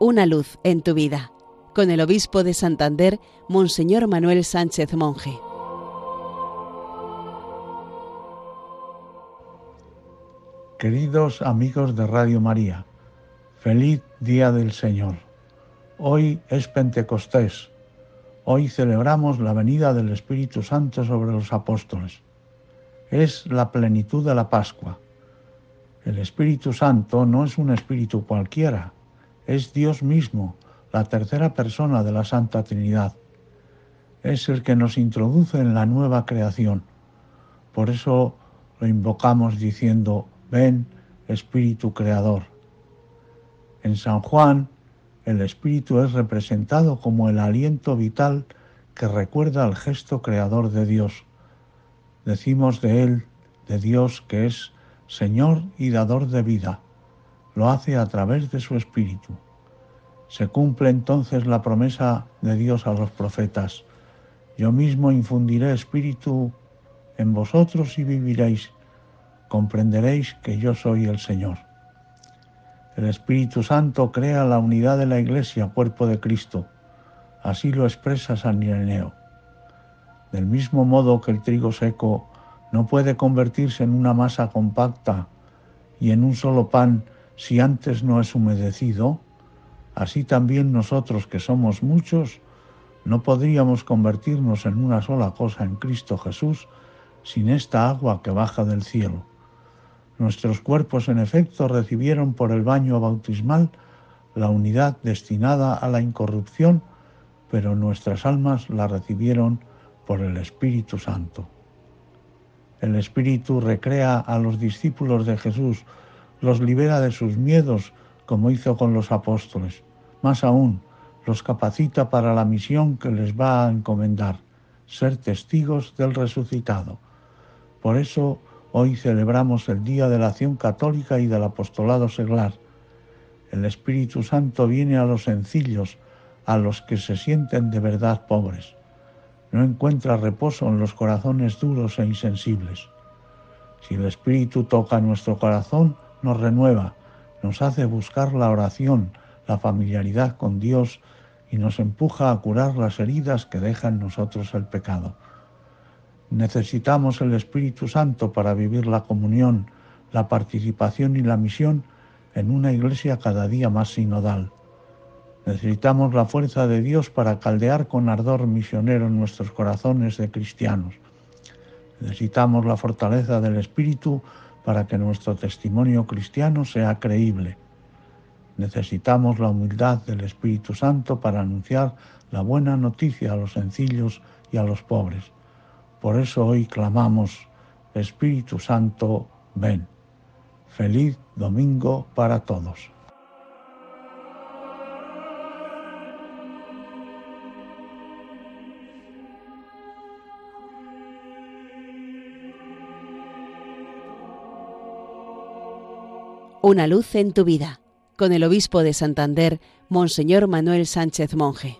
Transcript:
Una luz en tu vida, con el obispo de Santander, Monseñor Manuel Sánchez Monje. Queridos amigos de Radio María, feliz día del Señor. Hoy es Pentecostés. Hoy celebramos la venida del Espíritu Santo sobre los apóstoles. Es la plenitud de la Pascua. El Espíritu Santo no es un espíritu cualquiera, es Dios mismo, la tercera persona de la Santa Trinidad. Es el que nos introduce en la nueva creación. Por eso lo invocamos diciendo, ven Espíritu Creador. En San Juan, el Espíritu es representado como el aliento vital que recuerda al gesto creador de Dios. Decimos de Él, de Dios, que es Señor y dador de vida. Lo hace a través de su Espíritu. Se cumple entonces la promesa de Dios a los profetas. Yo mismo infundiré espíritu en vosotros y viviréis comprenderéis que yo soy el Señor. El Espíritu Santo crea la unidad de la Iglesia, cuerpo de Cristo. Así lo expresa San Ireneo. Del mismo modo que el trigo seco no puede convertirse en una masa compacta y en un solo pan si antes no es humedecido, así también nosotros que somos muchos no podríamos convertirnos en una sola cosa en Cristo Jesús sin esta agua que baja del cielo. Nuestros cuerpos, en efecto, recibieron por el baño bautismal la unidad destinada a la incorrupción, pero nuestras almas la recibieron por el Espíritu Santo. El Espíritu recrea a los discípulos de Jesús, los libera de sus miedos, como hizo con los apóstoles. Más aún, los capacita para la misión que les va a encomendar, ser testigos del resucitado. Por eso, Hoy celebramos el Día de la Acción Católica y del Apostolado Seglar. El Espíritu Santo viene a los sencillos, a los que se sienten de verdad pobres. No encuentra reposo en los corazones duros e insensibles. Si el Espíritu toca nuestro corazón, nos renueva, nos hace buscar la oración, la familiaridad con Dios y nos empuja a curar las heridas que deja en nosotros el pecado. Necesitamos el Espíritu Santo para vivir la comunión, la participación y la misión en una iglesia cada día más sinodal. Necesitamos la fuerza de Dios para caldear con ardor misionero nuestros corazones de cristianos. Necesitamos la fortaleza del Espíritu para que nuestro testimonio cristiano sea creíble. Necesitamos la humildad del Espíritu Santo para anunciar la buena noticia a los sencillos y a los pobres. Por eso hoy clamamos, Espíritu Santo, ven. Feliz domingo para todos. Una luz en tu vida, con el obispo de Santander, Monseñor Manuel Sánchez Monje.